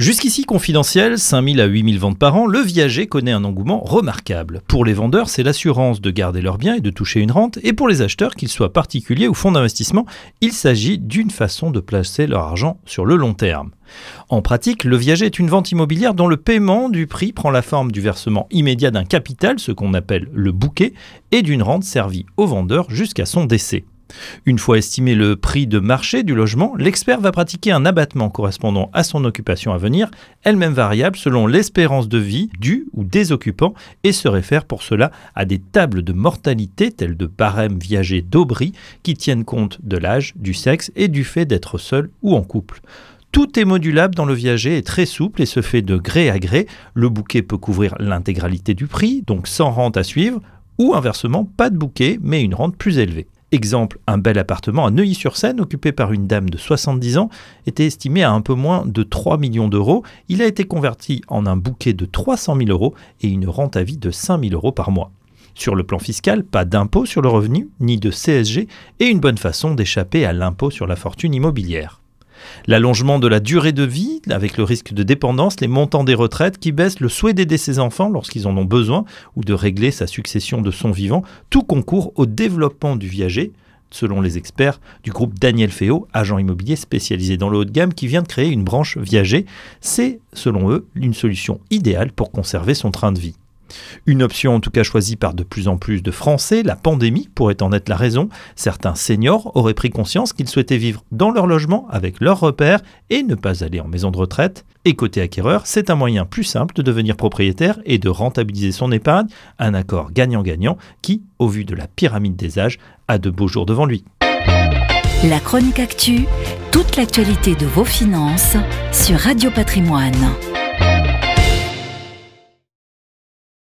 Jusqu'ici confidentiel, 5000 à 8000 ventes par an, le viager connaît un engouement remarquable. Pour les vendeurs, c'est l'assurance de garder leurs biens et de toucher une rente, et pour les acheteurs, qu'ils soient particuliers ou fonds d'investissement, il s'agit d'une façon de placer leur argent sur le long terme. En pratique, le viager est une vente immobilière dont le paiement du prix prend la forme du versement immédiat d'un capital, ce qu'on appelle le bouquet, et d'une rente servie au vendeur jusqu'à son décès. Une fois estimé le prix de marché du logement, l'expert va pratiquer un abattement correspondant à son occupation à venir, elle-même variable selon l'espérance de vie du ou des occupants, et se réfère pour cela à des tables de mortalité telles de barèmes viagers d'Aubry qui tiennent compte de l'âge, du sexe et du fait d'être seul ou en couple. Tout est modulable dans le viager et très souple et se fait de gré à gré. Le bouquet peut couvrir l'intégralité du prix, donc sans rente à suivre, ou inversement, pas de bouquet mais une rente plus élevée. Exemple, un bel appartement à Neuilly-sur-Seine, occupé par une dame de 70 ans, était estimé à un peu moins de 3 millions d'euros. Il a été converti en un bouquet de 300 000 euros et une rente à vie de 5 000 euros par mois. Sur le plan fiscal, pas d'impôt sur le revenu, ni de CSG, et une bonne façon d'échapper à l'impôt sur la fortune immobilière. L'allongement de la durée de vie, avec le risque de dépendance, les montants des retraites qui baissent, le souhait d'aider ses enfants lorsqu'ils en ont besoin ou de régler sa succession de son vivant, tout concourt au développement du viager, selon les experts du groupe Daniel Féo, agent immobilier spécialisé dans le haut de gamme, qui vient de créer une branche viager. C'est, selon eux, une solution idéale pour conserver son train de vie. Une option en tout cas choisie par de plus en plus de Français, la pandémie pourrait en être la raison. Certains seniors auraient pris conscience qu'ils souhaitaient vivre dans leur logement avec leurs repères et ne pas aller en maison de retraite. Et côté acquéreur, c'est un moyen plus simple de devenir propriétaire et de rentabiliser son épargne, un accord gagnant-gagnant qui, au vu de la pyramide des âges, a de beaux jours devant lui. La chronique actu, toute l'actualité de vos finances sur Radio Patrimoine.